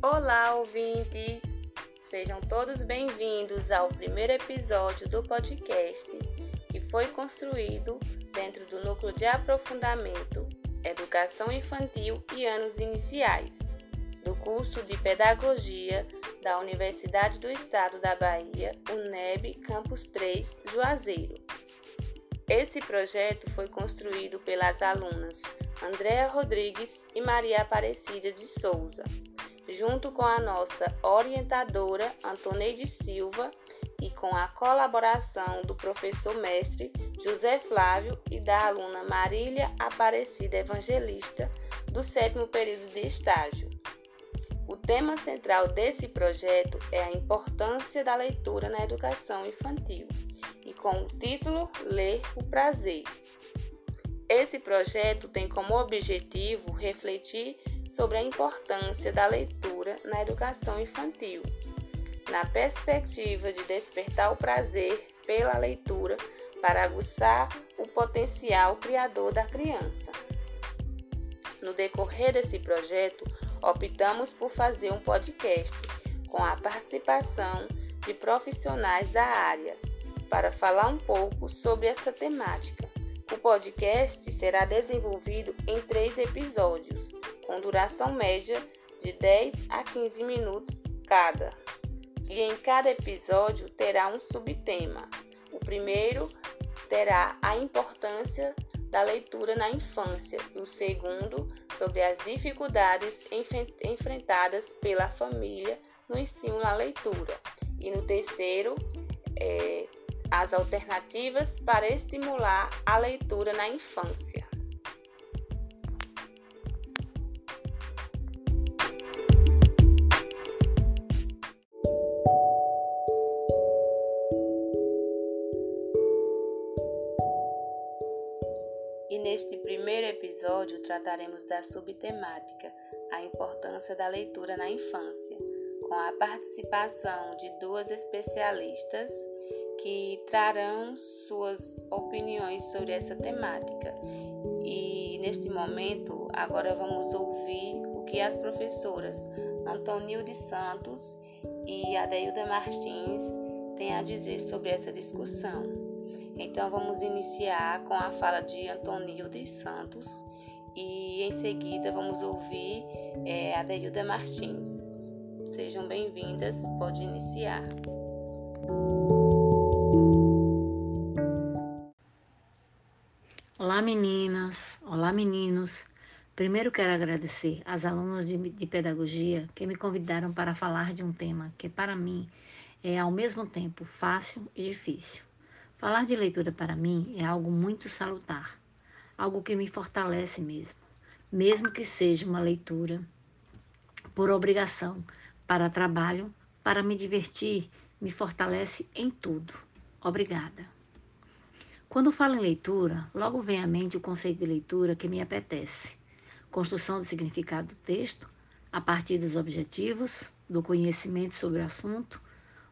Olá, ouvintes! Sejam todos bem-vindos ao primeiro episódio do podcast que foi construído dentro do Núcleo de Aprofundamento Educação Infantil e Anos Iniciais, do curso de Pedagogia da Universidade do Estado da Bahia, UNEB, Campus 3, Juazeiro. Esse projeto foi construído pelas alunas Andréa Rodrigues e Maria Aparecida de Souza, junto com a nossa orientadora Antoneide Silva e com a colaboração do professor mestre José Flávio e da aluna Marília Aparecida Evangelista, do sétimo período de estágio. O tema central desse projeto é a importância da leitura na educação infantil e com o título Ler o Prazer. Esse projeto tem como objetivo refletir sobre a importância da leitura na educação infantil, na perspectiva de despertar o prazer pela leitura para aguçar o potencial criador da criança. No decorrer desse projeto, optamos por fazer um podcast com a participação de profissionais da área para falar um pouco sobre essa temática. O podcast será desenvolvido em três episódios, com duração média de 10 a 15 minutos cada. E em cada episódio terá um subtema. O primeiro terá a importância da leitura na infância e o segundo sobre as dificuldades enfrentadas pela família no estímulo à leitura. E no terceiro, é, as alternativas para estimular a leitura na infância. Episódio trataremos da subtemática A importância da leitura na infância, com a participação de duas especialistas que trarão suas opiniões sobre essa temática. E neste momento, agora vamos ouvir o que as professoras Antonilde Santos e Adeilda Martins têm a dizer sobre essa discussão. Então vamos iniciar com a fala de Antonilde Santos e em seguida vamos ouvir é, Adeilda Martins. Sejam bem-vindas, pode iniciar. Olá meninas, olá meninos. Primeiro quero agradecer às alunas de, de, pedagogia que me convidaram para falar de um tema que para mim é ao mesmo tempo fácil e difícil. Falar de leitura para mim é algo muito salutar, algo que me fortalece mesmo, mesmo que seja uma leitura por obrigação, para trabalho, para me divertir, me fortalece em tudo. Obrigada. Quando falo em leitura, logo vem à mente o conceito de leitura que me apetece. Construção do significado do texto, a partir dos objetivos, do conhecimento sobre o assunto,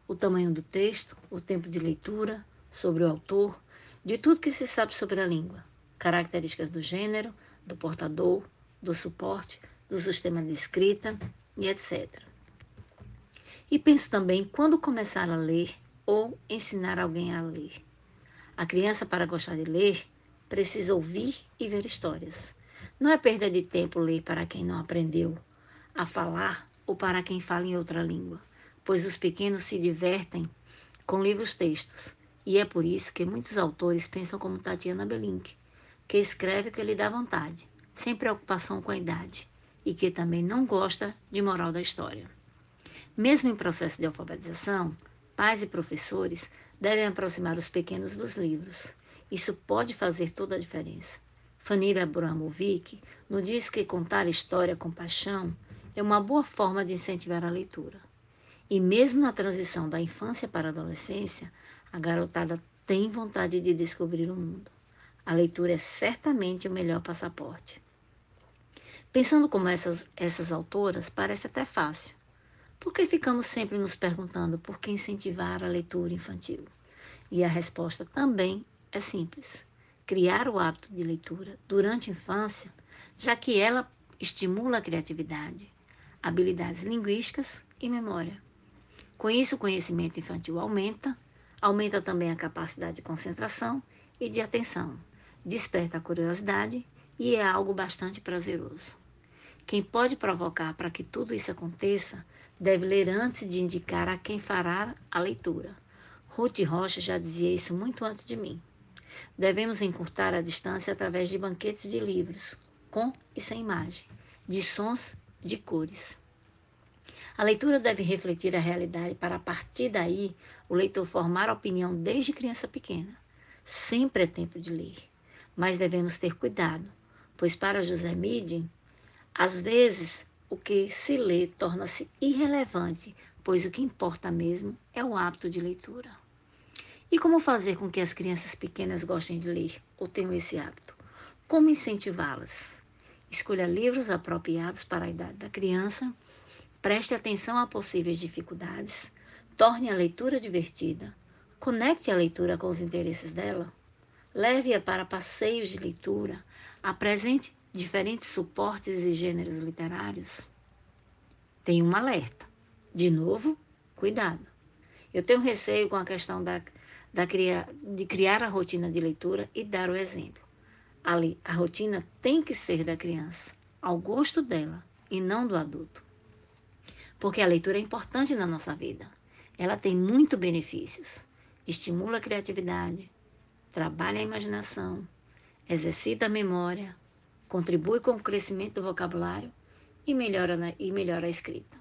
o tamanho do texto, o tempo de leitura, sobre o autor, de tudo que se sabe sobre a língua, características do gênero, do portador, do suporte, do sistema de escrita e etc. E penso também quando começar a ler ou ensinar alguém a ler. A criança, para gostar de ler, precisa ouvir e ver histórias. Não é perda de tempo ler para quem não aprendeu a falar ou para quem fala em outra língua, pois os pequenos se divertem com livros-textos. E é por isso que muitos autores pensam como Tatiana Belink, que escreve o que lhe dá vontade, sem preocupação com a idade, e que também não gosta de moral da história. Mesmo em processo de alfabetização, pais e professores devem aproximar os pequenos dos livros. Isso pode fazer toda a diferença. Fanira Abramovic nos diz que contar história com paixão é uma boa forma de incentivar a leitura. E mesmo na transição da infância para a adolescência, a garotada tem vontade de descobrir o mundo. A leitura é certamente o melhor passaporte. Pensando como essas, essas autoras, parece até fácil. Por que ficamos sempre nos perguntando por que incentivar a leitura infantil? E a resposta também é simples: criar o hábito de leitura durante a infância, já que ela estimula a criatividade, habilidades linguísticas e memória. Com isso, o conhecimento infantil aumenta, aumenta também a capacidade de concentração e de atenção, desperta a curiosidade e é algo bastante prazeroso. Quem pode provocar para que tudo isso aconteça deve ler antes de indicar a quem fará a leitura. Ruth Rocha já dizia isso muito antes de mim. Devemos encurtar a distância através de banquetes de livros, com e sem imagem, de sons, de cores. A leitura deve refletir a realidade para, a partir daí, o leitor formar opinião desde criança pequena. Sempre é tempo de ler, mas devemos ter cuidado, pois para José Midi, às vezes o que se lê torna-se irrelevante, pois o que importa mesmo é o hábito de leitura. E como fazer com que as crianças pequenas gostem de ler ou tenham esse hábito? Como incentivá-las? Escolha livros apropriados para a idade da criança, preste atenção a possíveis dificuldades, torne a leitura divertida, conecte a leitura com os interesses dela, leve-a para passeios de leitura, apresente diferentes suportes e gêneros literários. Tem um alerta. De novo, cuidado. Eu tenho receio com a questão da, da de criar a rotina de leitura e dar o exemplo. Ali, a rotina tem que ser da criança, ao gosto dela e não do adulto. Porque a leitura é importante na nossa vida. Ela tem muitos benefícios. Estimula a criatividade, trabalha a imaginação, exercita a memória, contribui com o crescimento do vocabulário e melhora, na, e melhora a escrita.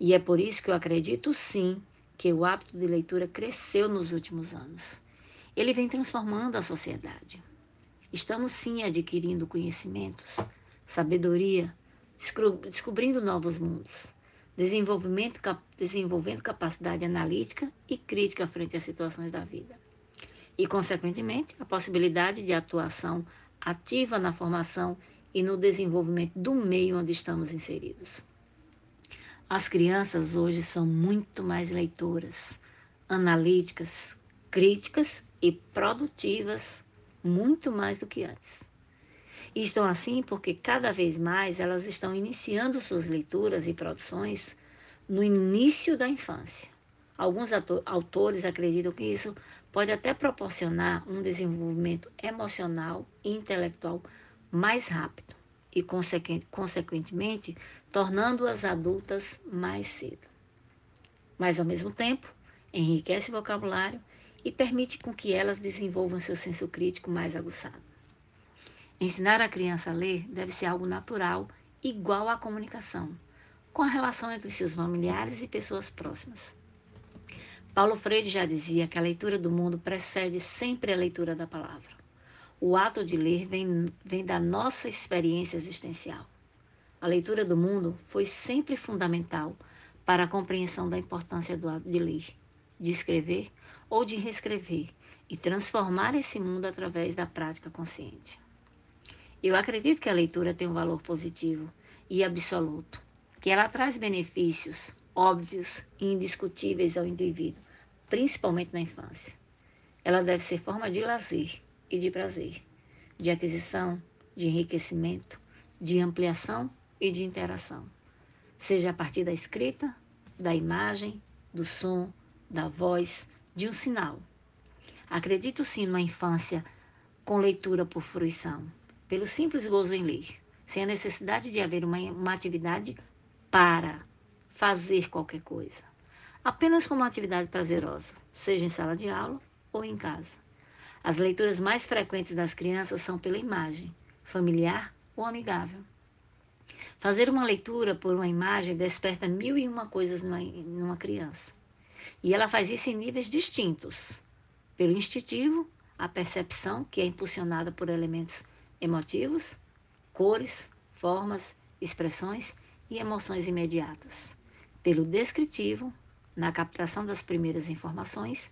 E é por isso que eu acredito sim que o hábito de leitura cresceu nos últimos anos. Ele vem transformando a sociedade. Estamos sim adquirindo conhecimentos, sabedoria, descobrindo novos mundos, desenvolvimento, desenvolvendo capacidade analítica e crítica frente às situações da vida. E, consequentemente, a possibilidade de atuação ativa na formação e no desenvolvimento do meio onde estamos inseridos. As crianças hoje são muito mais leitoras, analíticas, críticas e produtivas muito mais do que antes. E estão assim porque cada vez mais elas estão iniciando suas leituras e produções no início da infância. Alguns autores acreditam que isso pode até proporcionar um desenvolvimento emocional e intelectual mais rápido e, consequentemente, tornando-as adultas mais cedo. Mas, ao mesmo tempo, enriquece o vocabulário e permite com que elas desenvolvam seu senso crítico mais aguçado. Ensinar a criança a ler deve ser algo natural, igual à comunicação, com a relação entre seus familiares e pessoas próximas. Paulo Freire já dizia que a leitura do mundo precede sempre a leitura da palavra. O ato de ler vem, vem da nossa experiência existencial. A leitura do mundo foi sempre fundamental para a compreensão da importância do ato de ler, de escrever ou de reescrever e transformar esse mundo através da prática consciente. Eu acredito que a leitura tem um valor positivo e absoluto, que ela traz benefícios óbvios e indiscutíveis ao indivíduo, principalmente na infância. Ela deve ser forma de lazer e de prazer, de aquisição, de enriquecimento, de ampliação e de interação, seja a partir da escrita, da imagem, do som, da voz, de um sinal. Acredito sim numa infância com leitura por fruição, pelo simples gozo em ler, sem a necessidade de haver uma, uma atividade para fazer qualquer coisa, apenas como uma atividade prazerosa, seja em sala de aula ou em casa. As leituras mais frequentes das crianças são pela imagem, familiar ou amigável. Fazer uma leitura por uma imagem desperta mil e uma coisas numa, numa criança. E ela faz isso em níveis distintos. Pelo instintivo, a percepção, que é impulsionada por elementos emotivos, cores, formas, expressões e emoções imediatas. Pelo descritivo, na captação das primeiras informações,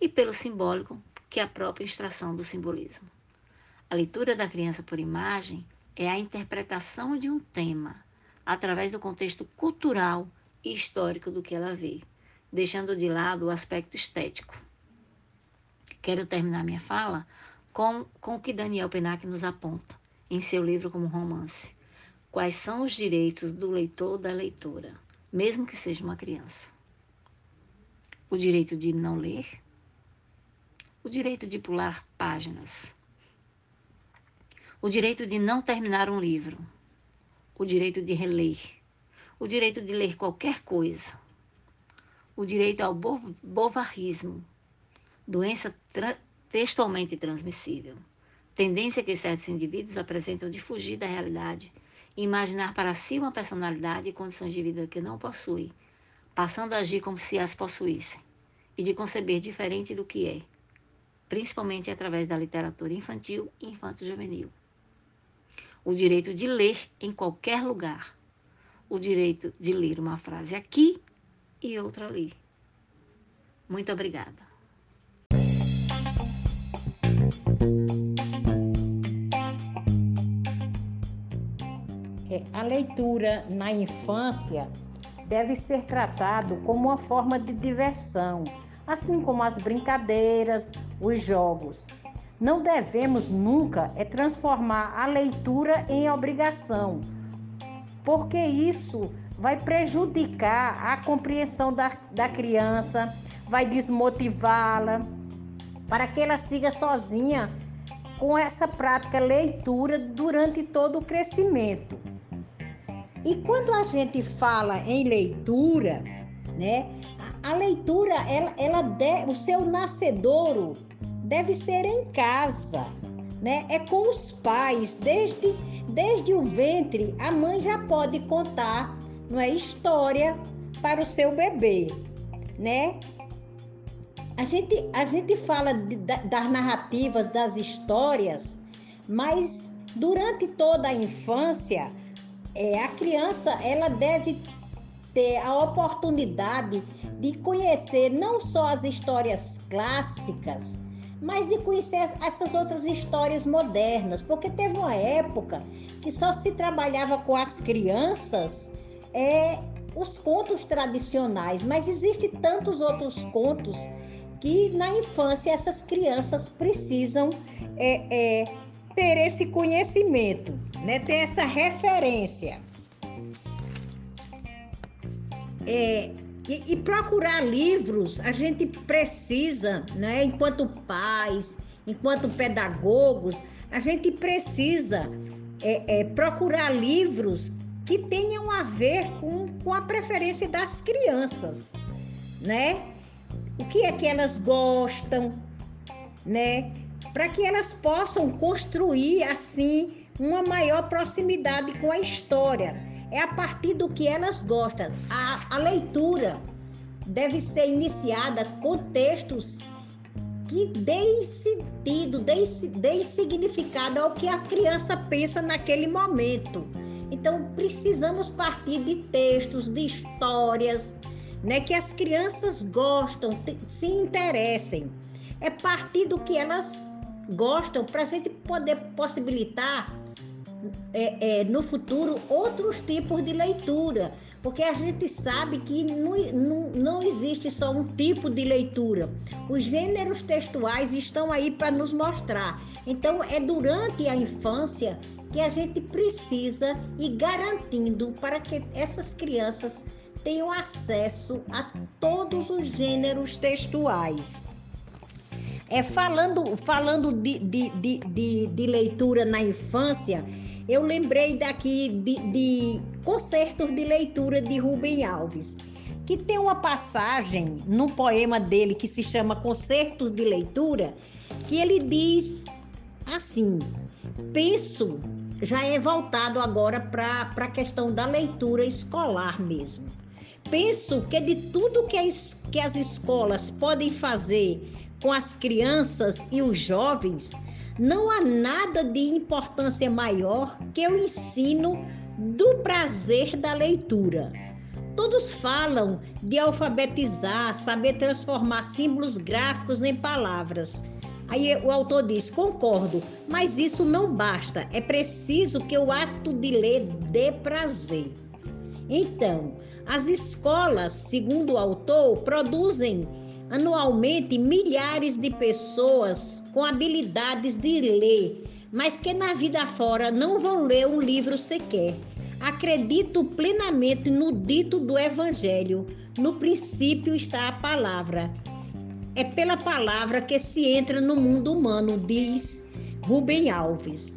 e pelo simbólico, que é a própria extração do simbolismo. A leitura da criança por imagem é a interpretação de um tema através do contexto cultural e histórico do que ela vê deixando de lado o aspecto estético. Quero terminar minha fala com, com o que Daniel Penac nos aponta em seu livro como romance. quais são os direitos do leitor ou da leitora, mesmo que seja uma criança. O direito de não ler, o direito de pular páginas, o direito de não terminar um livro, o direito de reler, o direito de ler qualquer coisa, o direito ao bovarismo, doença tra textualmente transmissível, tendência que certos indivíduos apresentam de fugir da realidade imaginar para si uma personalidade e condições de vida que não possui, passando a agir como se as possuíssem, e de conceber diferente do que é, principalmente através da literatura infantil e infanto-juvenil. O direito de ler em qualquer lugar, o direito de ler uma frase aqui e outra ali. Muito obrigada. A leitura na infância deve ser tratado como uma forma de diversão, assim como as brincadeiras, os jogos. Não devemos nunca é transformar a leitura em obrigação, porque isso vai prejudicar a compreensão da, da criança, vai desmotivá-la, para que ela siga sozinha com essa prática leitura durante todo o crescimento. E quando a gente fala em leitura, né, a leitura, ela, ela de, o seu nascedouro deve ser em casa, né? É com os pais, desde desde o ventre, a mãe já pode contar, não é história para o seu bebê, né? A gente, a gente fala de, das narrativas, das histórias, mas durante toda a infância, é, a criança ela deve ter a oportunidade de conhecer não só as histórias clássicas, mas de conhecer essas outras histórias modernas, porque teve uma época que só se trabalhava com as crianças é, os contos tradicionais, mas existem tantos outros contos que na infância essas crianças precisam é, é, ter esse conhecimento, né? ter essa referência. É, e, e, procurar livros, a gente precisa, né? enquanto pais, enquanto pedagogos, a gente precisa é, é, procurar livros que tenham a ver com, com a preferência das crianças, né? o que é que elas gostam, né? Para que elas possam construir assim uma maior proximidade com a história. É a partir do que elas gostam. A, a leitura deve ser iniciada com textos que deem sentido, deem, deem significado ao que a criança pensa naquele momento. Então, precisamos partir de textos, de histórias, né, que as crianças gostam, se interessem. É partir do que elas gostam para a gente poder possibilitar é, é, no futuro outros tipos de leitura, porque a gente sabe que não, não, não existe só um tipo de leitura. Os gêneros textuais estão aí para nos mostrar. Então, é durante a infância que a gente precisa ir garantindo para que essas crianças tenham acesso a todos os gêneros textuais. É, falando falando de, de, de, de, de leitura na infância, eu lembrei daqui de, de concertos de leitura de Rubem Alves, que tem uma passagem no poema dele que se chama Concertos de Leitura, que ele diz assim: penso, já é voltado agora para a questão da leitura escolar mesmo. Penso que de tudo que as, que as escolas podem fazer com as crianças e os jovens, não há nada de importância maior que o ensino do prazer da leitura. Todos falam de alfabetizar, saber transformar símbolos gráficos em palavras. Aí o autor diz: concordo, mas isso não basta. É preciso que o ato de ler dê prazer. Então, as escolas, segundo o autor, produzem anualmente milhares de pessoas com habilidades de ler, mas que na vida fora não vão ler um livro sequer. Acredito plenamente no dito do Evangelho. No princípio está a palavra. É pela palavra que se entra no mundo humano, diz Rubem Alves,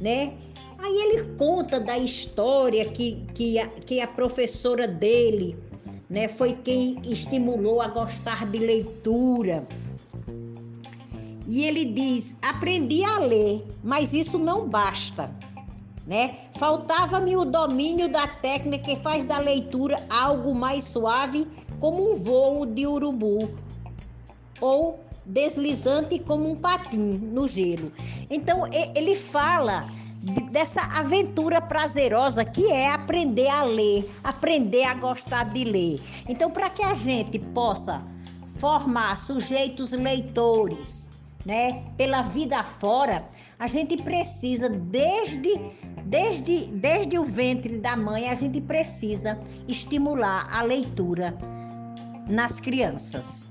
né? Aí ele conta da história que, que, a, que a professora dele, né, foi quem estimulou a gostar de leitura. E ele diz: aprendi a ler, mas isso não basta. Né? Faltava-me o domínio da técnica que faz da leitura algo mais suave, como um voo de urubu, ou deslizante como um patim no gelo. Então ele fala dessa aventura prazerosa que é aprender a ler, aprender a gostar de ler. Então, para que a gente possa formar sujeitos leitores, né, pela vida fora, a gente precisa desde desde desde o ventre da mãe, a gente precisa estimular a leitura nas crianças.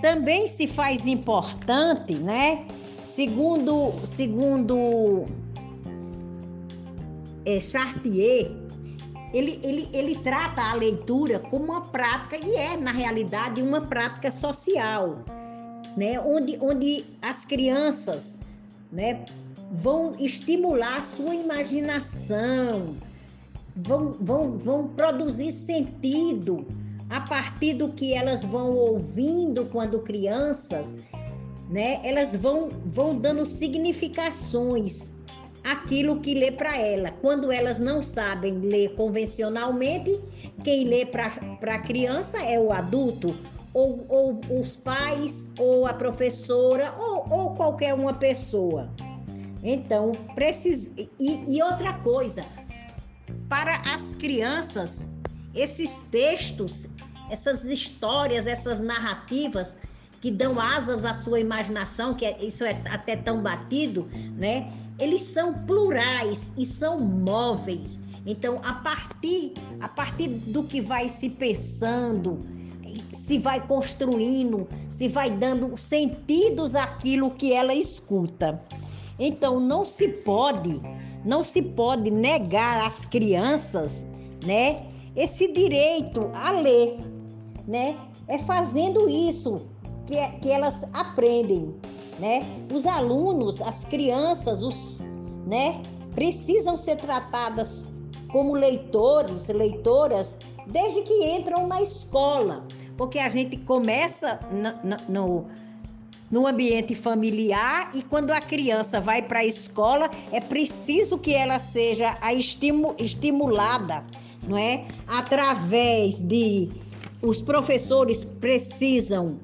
Também se faz importante, né? Segundo segundo é, Chartier, ele, ele, ele trata a leitura como uma prática, e é, na realidade, uma prática social, né? onde, onde as crianças né, vão estimular a sua imaginação, vão, vão, vão produzir sentido a partir do que elas vão ouvindo quando crianças, né? Elas vão, vão dando significações aquilo que lê para ela. Quando elas não sabem ler convencionalmente, quem lê para a criança é o adulto, ou, ou, os pais, ou a professora, ou, ou qualquer uma pessoa. Então, precisa. E, e outra coisa, para as crianças, esses textos, essas histórias, essas narrativas que dão asas à sua imaginação, que é, isso é até tão batido, né? Eles são plurais e são móveis. Então, a partir, a partir do que vai se pensando, se vai construindo, se vai dando sentidos àquilo que ela escuta. Então, não se pode, não se pode negar às crianças, né, esse direito a ler, né? É fazendo isso que, é, que elas aprendem né? Os alunos, as crianças, os, né, precisam ser tratadas como leitores, leitoras, desde que entram na escola, porque a gente começa no, no, no ambiente familiar e quando a criança vai para a escola, é preciso que ela seja a estimu, estimulada, não é? Através de os professores precisam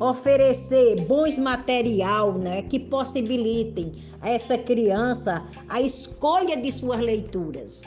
oferecer bons material, né, que possibilitem a essa criança a escolha de suas leituras.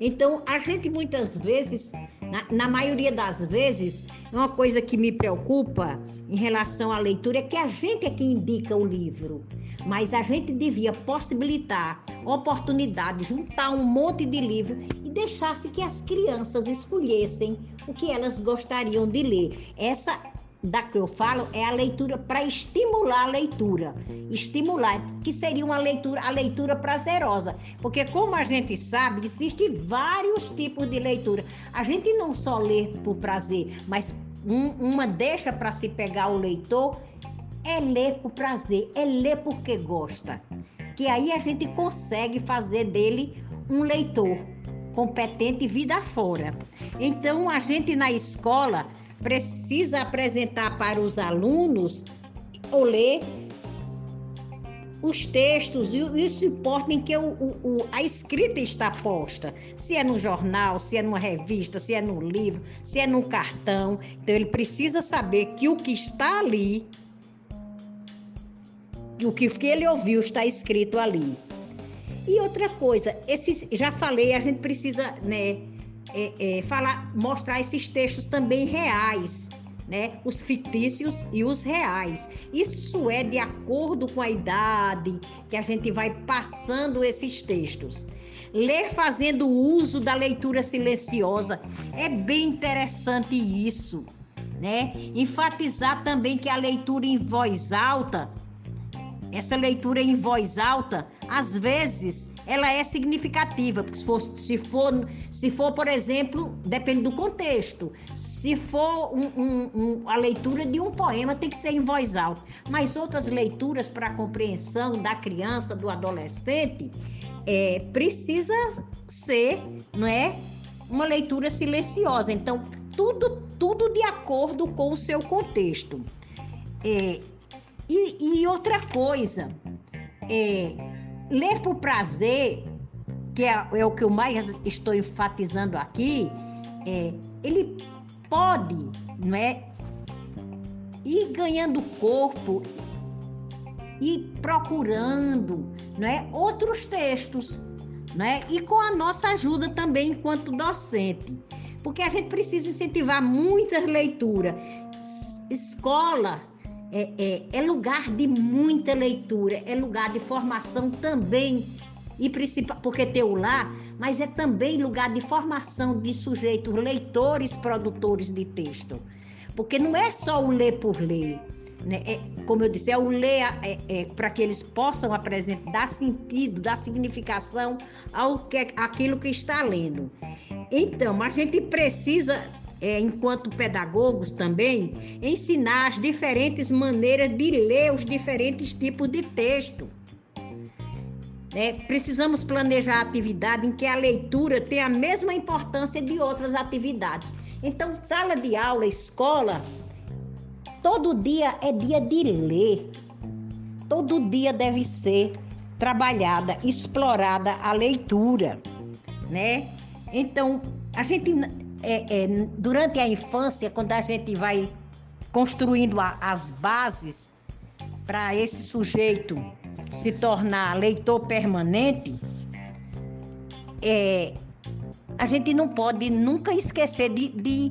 Então, a gente muitas vezes, na, na, maioria das vezes, uma coisa que me preocupa em relação à leitura é que a gente é que indica o livro, mas a gente devia possibilitar oportunidade, juntar um monte de livro e deixasse que as crianças escolhessem o que elas gostariam de ler. Essa da que eu falo é a leitura para estimular a leitura. Estimular, que seria uma leitura, a leitura prazerosa. Porque como a gente sabe, existem vários tipos de leitura. A gente não só lê por prazer, mas um, uma deixa para se pegar o leitor é ler por prazer, é ler porque gosta. Que aí a gente consegue fazer dele um leitor competente vida fora. Então a gente na escola precisa apresentar para os alunos ou ler os textos e o suporte em que o, o, a escrita está posta. Se é no jornal, se é numa revista, se é no livro, se é num cartão. Então, ele precisa saber que o que está ali, o que, que ele ouviu está escrito ali. E outra coisa, esses, já falei, a gente precisa né, é, é, falar, mostrar esses textos também reais, né? Os fictícios e os reais. Isso é de acordo com a idade que a gente vai passando esses textos. Ler fazendo uso da leitura silenciosa é bem interessante isso, né? Enfatizar também que a leitura em voz alta, essa leitura em voz alta, às vezes ela é significativa, porque se for, se for, se for por exemplo, depende do contexto. Se for um, um, um, a leitura de um poema, tem que ser em voz alta. Mas outras leituras para a compreensão da criança, do adolescente, é, precisa ser, não é, uma leitura silenciosa. Então, tudo, tudo de acordo com o seu contexto. É, e, e outra coisa, é, ler por prazer, que é, é, o que eu mais estou enfatizando aqui, é, ele pode, não é, ir ganhando corpo e procurando, não é, outros textos, não é, e com a nossa ajuda também enquanto docente, porque a gente precisa incentivar muitas leituras. Escola é, é, é lugar de muita leitura, é lugar de formação também e principal, porque tem o lá, mas é também lugar de formação de sujeitos leitores, produtores de texto. Porque não é só o ler por ler, né? É, como eu disse, é o ler é, é, para que eles possam apresentar, dar sentido, dar significação ao que, aquilo que está lendo. Então, a gente precisa é, enquanto pedagogos também, ensinar as diferentes maneiras de ler os diferentes tipos de texto. É, precisamos planejar atividade em que a leitura tem a mesma importância de outras atividades. Então, sala de aula, escola, todo dia é dia de ler. Todo dia deve ser trabalhada, explorada a leitura, né? Então, a gente é, é, durante a infância, quando a gente vai construindo a, as bases para esse sujeito se tornar leitor permanente, é, a gente não pode nunca esquecer de, de,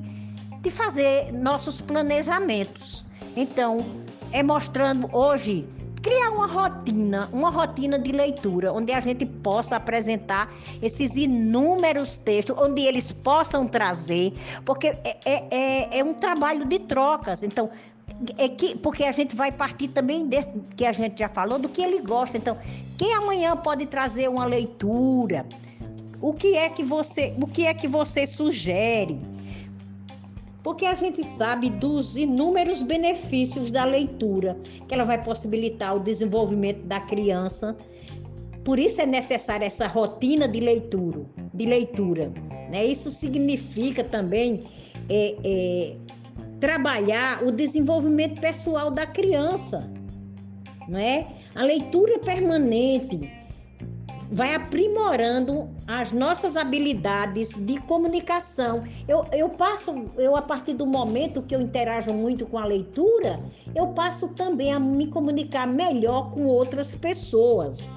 de fazer nossos planejamentos. Então, é mostrando hoje criar uma rotina, uma rotina de leitura, onde a gente possa apresentar esses inúmeros textos, onde eles possam trazer, porque é, é, é, é um trabalho de trocas. Então, é que, porque a gente vai partir também desse que a gente já falou, do que ele gosta. Então, quem amanhã pode trazer uma leitura? O que é que você, o que é que você sugere? Porque a gente sabe dos inúmeros benefícios da leitura, que ela vai possibilitar o desenvolvimento da criança. Por isso é necessária essa rotina de leitura, de leitura. Né? Isso significa também é, é, trabalhar o desenvolvimento pessoal da criança, não é? A leitura permanente vai aprimorando as nossas habilidades de comunicação. Eu, eu passo, eu a partir do momento que eu interajo muito com a leitura, eu passo também a me comunicar melhor com outras pessoas.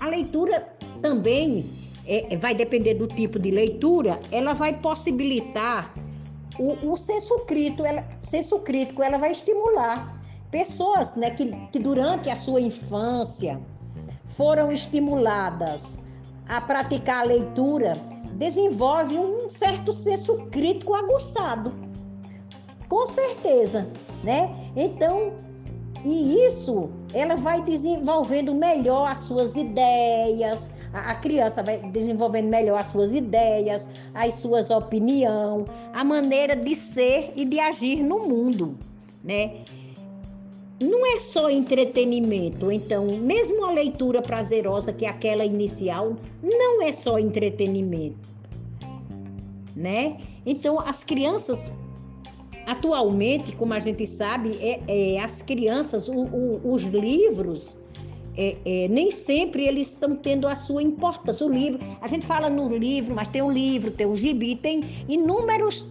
A leitura também é, vai depender do tipo de leitura, ela vai possibilitar o, o senso crítico, ela, senso crítico, ela vai estimular pessoas né, que, que durante a sua infância foram estimuladas a praticar a leitura, desenvolve um certo senso crítico aguçado. Com certeza, né? Então, e isso ela vai desenvolvendo melhor as suas ideias, a, a criança vai desenvolvendo melhor as suas ideias, as suas opiniões, a maneira de ser e de agir no mundo, né? Não é só entretenimento. Então, mesmo a leitura prazerosa, que é aquela inicial, não é só entretenimento, né? Então, as crianças, atualmente, como a gente sabe, é, é as crianças, o, o, os livros, é, é, nem sempre eles estão tendo a sua importância. O livro, a gente fala no livro, mas tem o livro, tem o gibi, tem inúmeros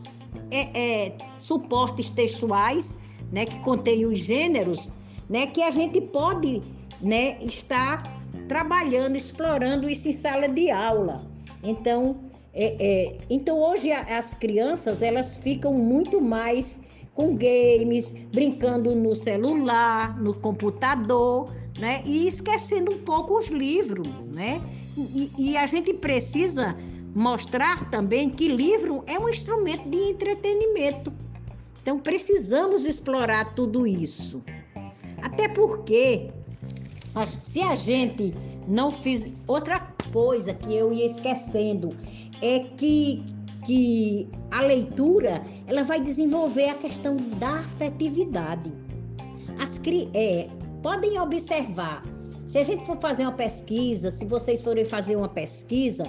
é, é, suportes textuais né, que contém os gêneros, né, que a gente pode, né, estar trabalhando, explorando isso em sala de aula. Então, é, é, então hoje as crianças elas ficam muito mais com games, brincando no celular, no computador, né? E esquecendo um pouco os livros, né? E, e a gente precisa mostrar também que livro é um instrumento de entretenimento. Então precisamos explorar tudo isso. Até porque se a gente não fiz outra coisa que eu ia esquecendo é que que a leitura ela vai desenvolver a questão da afetividade. As é, podem observar, se a gente for fazer uma pesquisa, se vocês forem fazer uma pesquisa,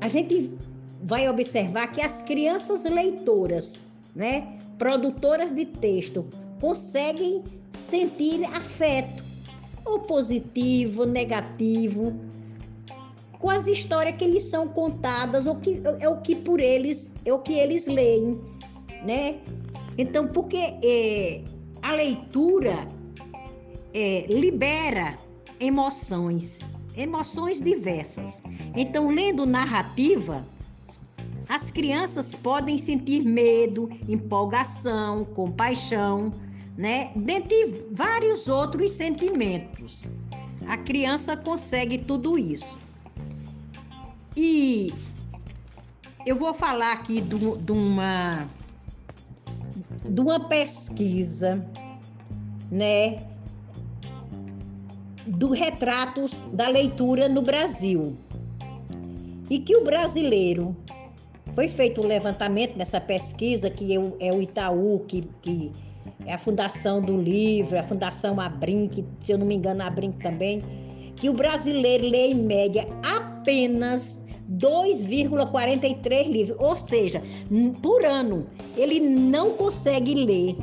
a gente vai observar que as crianças leitoras, né, produtoras de texto, conseguem sentir afeto, ou positivo, negativo, com as histórias que eles são contadas, ou que é o que por eles, é o que eles leem, né? Então, porque é, a leitura é, libera emoções, emoções diversas. Então, lendo narrativa, as crianças podem sentir medo, empolgação, compaixão, né? Dentre vários outros sentimentos. A criança consegue tudo isso. E eu vou falar aqui de uma de uma pesquisa, né, do retratos da leitura no Brasil. E que o brasileiro foi feito um levantamento nessa pesquisa que é o Itaú que, que é a fundação do livro, a fundação Abrim, que se eu não me engano a Abrim também, que o brasileiro lê em média apenas 2,43 livros, ou seja, por ano ele não consegue ler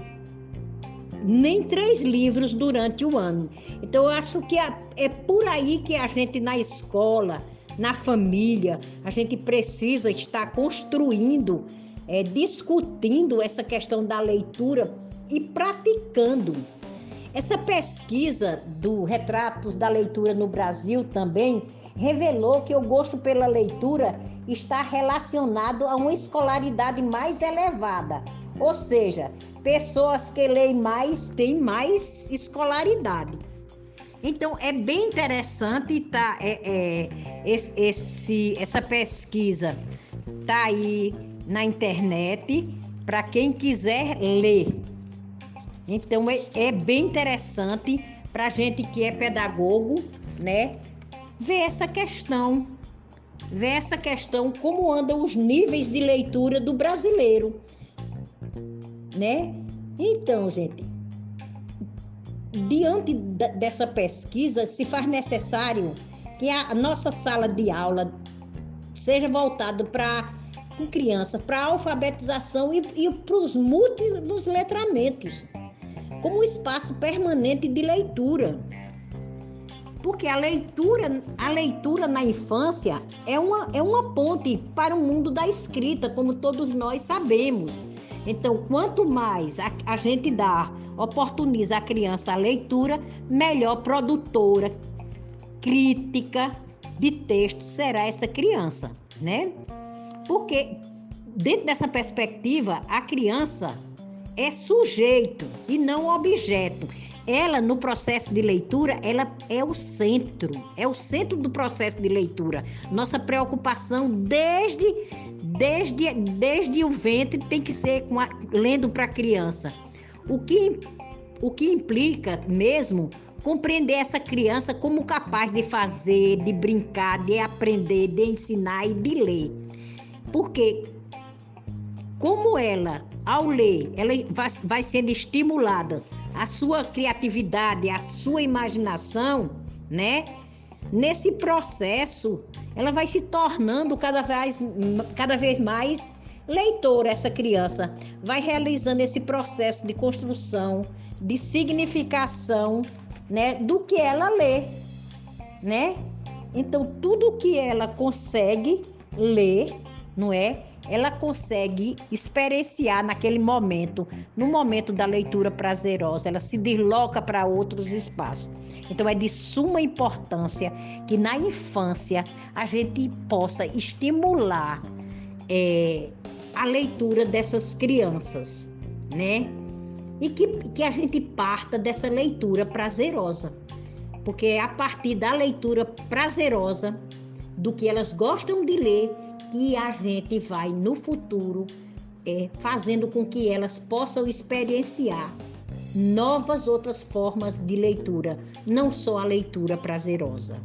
nem três livros durante o ano. Então eu acho que é por aí que a gente na escola, na família, a gente precisa estar construindo, é, discutindo essa questão da leitura e praticando. Essa pesquisa do Retratos da Leitura no Brasil também revelou que o gosto pela leitura está relacionado a uma escolaridade mais elevada. Ou seja, pessoas que leem mais têm mais escolaridade. Então é bem interessante tá é, é, esse, essa pesquisa tá aí na internet para quem quiser ler. Então é, é bem interessante para gente que é pedagogo, né? ver essa questão, ver essa questão, como andam os níveis de leitura do brasileiro, né? Então, gente, diante dessa pesquisa, se faz necessário que a nossa sala de aula seja voltada para com criança, para alfabetização e, e para os múltiplos letramentos, como um espaço permanente de leitura. Porque a leitura, a leitura na infância é uma, é uma ponte para o mundo da escrita, como todos nós sabemos. Então, quanto mais a, a gente dá, oportuniza a criança a leitura, melhor produtora, crítica de texto será essa criança, né? Porque dentro dessa perspectiva, a criança é sujeito e não objeto ela no processo de leitura, ela é o centro, é o centro do processo de leitura. Nossa preocupação desde desde desde o ventre tem que ser a, lendo para a criança. O que o que implica mesmo compreender essa criança como capaz de fazer, de brincar, de aprender, de ensinar e de ler. Porque como ela, ao ler, ela vai, vai sendo estimulada a sua criatividade, a sua imaginação, né? Nesse processo, ela vai se tornando cada vez, cada vez mais leitora, essa criança. Vai realizando esse processo de construção, de significação, né? Do que ela lê, né? Então, tudo que ela consegue ler, não é? Ela consegue experienciar naquele momento, no momento da leitura prazerosa, ela se desloca para outros espaços. Então é de suma importância que na infância a gente possa estimular é, a leitura dessas crianças, né? E que, que a gente parta dessa leitura prazerosa. Porque é a partir da leitura prazerosa, do que elas gostam de ler, que a gente vai no futuro é, fazendo com que elas possam experienciar novas outras formas de leitura, não só a leitura prazerosa.